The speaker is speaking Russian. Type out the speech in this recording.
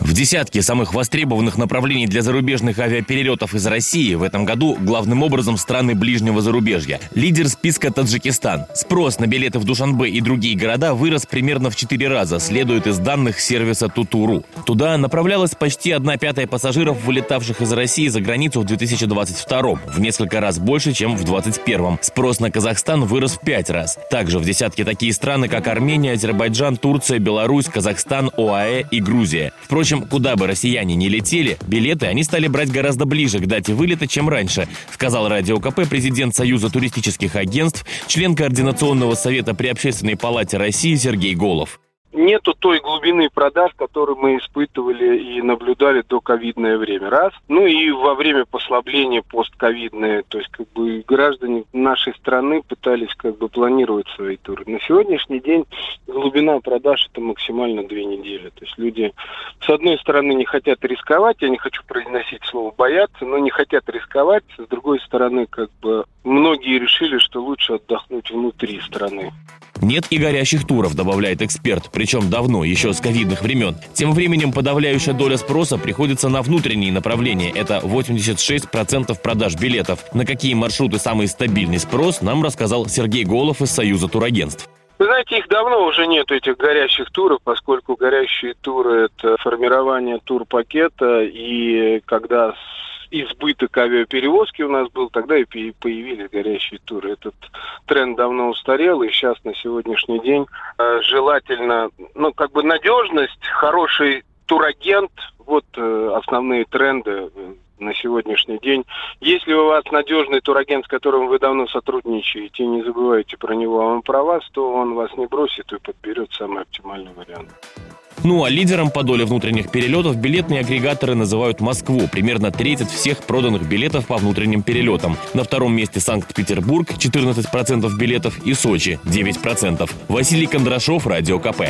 В десятке самых востребованных направлений для зарубежных авиаперелетов из России в этом году главным образом страны ближнего зарубежья. Лидер списка Таджикистан. Спрос на билеты в Душанбе и другие города вырос примерно в 4 раза, следует из данных сервиса Тутуру. Туда направлялась почти одна пятая пассажиров, вылетавших из России за границу в 2022 в несколько раз больше, чем в 2021 Спрос на Казахстан вырос в 5 раз. Также в десятке такие страны, как Армения, Азербайджан, Турция, Беларусь, Казахстан, ОАЭ и Грузия. Впрочем, общем, куда бы россияне не летели, билеты они стали брать гораздо ближе к дате вылета, чем раньше, сказал Радио КП президент Союза туристических агентств, член Координационного совета при Общественной палате России Сергей Голов нету той глубины продаж, которую мы испытывали и наблюдали до ковидное время. Раз. Ну и во время послабления постковидное, то есть как бы граждане нашей страны пытались как бы планировать свои туры. На сегодняшний день глубина продаж это максимально две недели. То есть люди с одной стороны не хотят рисковать, я не хочу произносить слово бояться, но не хотят рисковать. С другой стороны, как бы многие решили, что лучше отдохнуть внутри страны. Нет и горящих туров, добавляет эксперт, причем давно, еще с ковидных времен. Тем временем подавляющая доля спроса приходится на внутренние направления. Это 86% продаж билетов. На какие маршруты самый стабильный спрос, нам рассказал Сергей Голов из Союза турагентств. Вы знаете, их давно уже нет, этих горящих туров, поскольку горящие туры – это формирование турпакета, и когда избыток авиаперевозки у нас был, тогда и появились горящие туры. Этот тренд давно устарел, и сейчас на сегодняшний день э, желательно, ну, как бы надежность, хороший турагент, вот э, основные тренды э, на сегодняшний день. Если у вас надежный турагент, с которым вы давно сотрудничаете, не забывайте про него, а он про вас, то он вас не бросит и подберет самый оптимальный вариант. Ну а лидером по доле внутренних перелетов билетные агрегаторы называют Москву. Примерно треть всех проданных билетов по внутренним перелетам. На втором месте Санкт-Петербург 14% билетов и Сочи 9%. Василий Кондрашов, Радио КП.